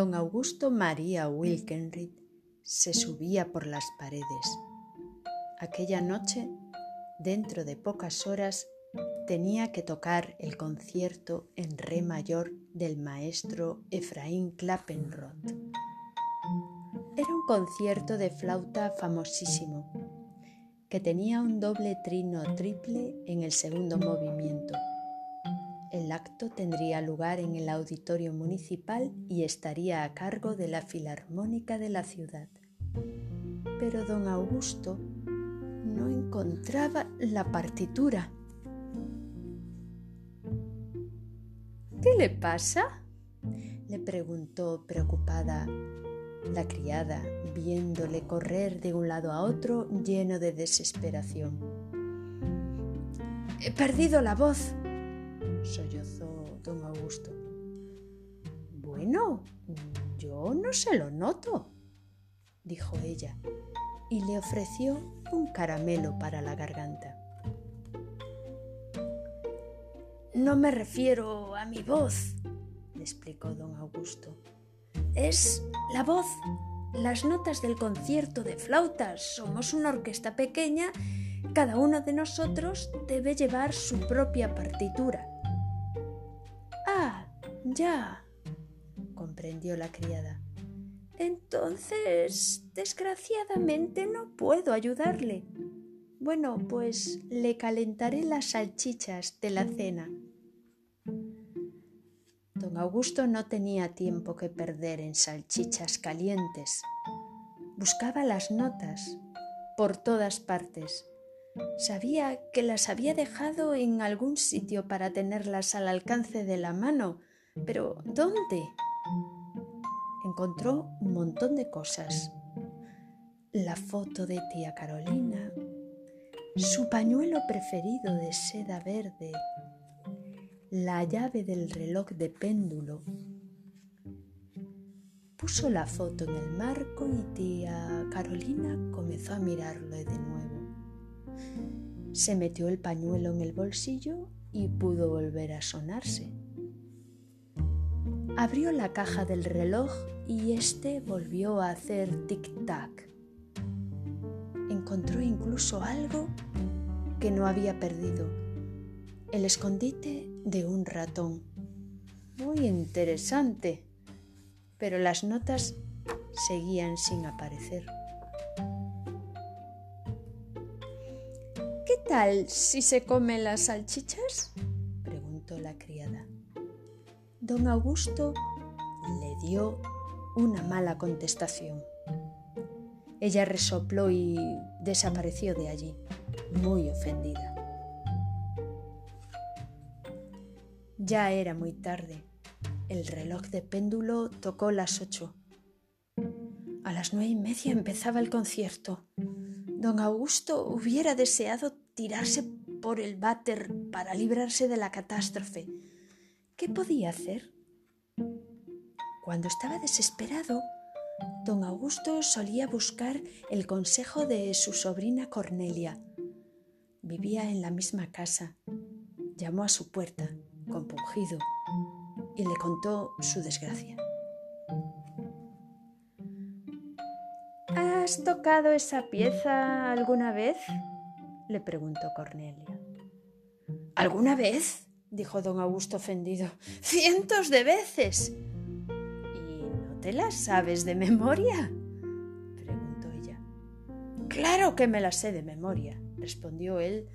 don Augusto María Wilkenried se subía por las paredes. Aquella noche, dentro de pocas horas, tenía que tocar el concierto en re mayor del maestro Efraín Klappenroth. Era un concierto de flauta famosísimo, que tenía un doble trino triple en el segundo movimiento. El acto tendría lugar en el auditorio municipal y estaría a cargo de la Filarmónica de la ciudad. Pero don Augusto no encontraba la partitura. ¿Qué le pasa? le preguntó preocupada la criada, viéndole correr de un lado a otro lleno de desesperación. He perdido la voz, Bueno, yo no se lo noto, dijo ella, y le ofreció un caramelo para la garganta. No me refiero a mi voz, le explicó don Augusto. Es la voz, las notas del concierto de flautas. Somos una orquesta pequeña, cada uno de nosotros debe llevar su propia partitura. Ya, comprendió la criada. Entonces, desgraciadamente no puedo ayudarle. Bueno, pues le calentaré las salchichas de la cena. Don Augusto no tenía tiempo que perder en salchichas calientes. Buscaba las notas por todas partes. Sabía que las había dejado en algún sitio para tenerlas al alcance de la mano, pero ¿dónde? encontró un montón de cosas. La foto de tía Carolina, su pañuelo preferido de seda verde, la llave del reloj de péndulo. Puso la foto en el marco y tía Carolina comenzó a mirarlo de nuevo. Se metió el pañuelo en el bolsillo y pudo volver a sonarse. Abrió la caja del reloj y éste volvió a hacer tic-tac. Encontró incluso algo que no había perdido, el escondite de un ratón. Muy interesante, pero las notas seguían sin aparecer. ¿Qué tal si se comen las salchichas? preguntó la criada. Don Augusto le dio una mala contestación. Ella resopló y desapareció de allí, muy ofendida. Ya era muy tarde. El reloj de péndulo tocó las ocho. A las nueve y media empezaba el concierto. Don Augusto hubiera deseado tirarse por el váter para librarse de la catástrofe ¿Qué podía hacer? Cuando estaba desesperado, don Augusto solía buscar el consejo de su sobrina Cornelia. Vivía en la misma casa. Llamó a su puerta, compungido, y le contó su desgracia. ¿Has tocado esa pieza alguna vez? le preguntó Cornelia. ¿Alguna vez? Dijo don Augusto ofendido. Cientos de veces. ¿Y no te las sabes de memoria? preguntó ella. Claro que me las sé de memoria, respondió él,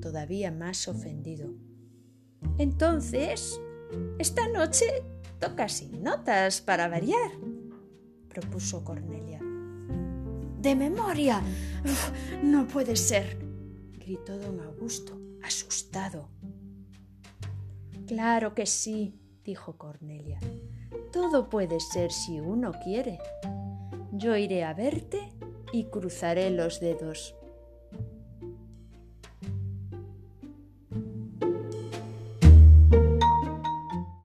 todavía más ofendido. Entonces, esta noche toca sin notas para variar, propuso Cornelia. De memoria. no puede ser, gritó don Augusto, asustado. Claro que sí, dijo Cornelia. Todo puede ser si uno quiere. Yo iré a verte y cruzaré los dedos.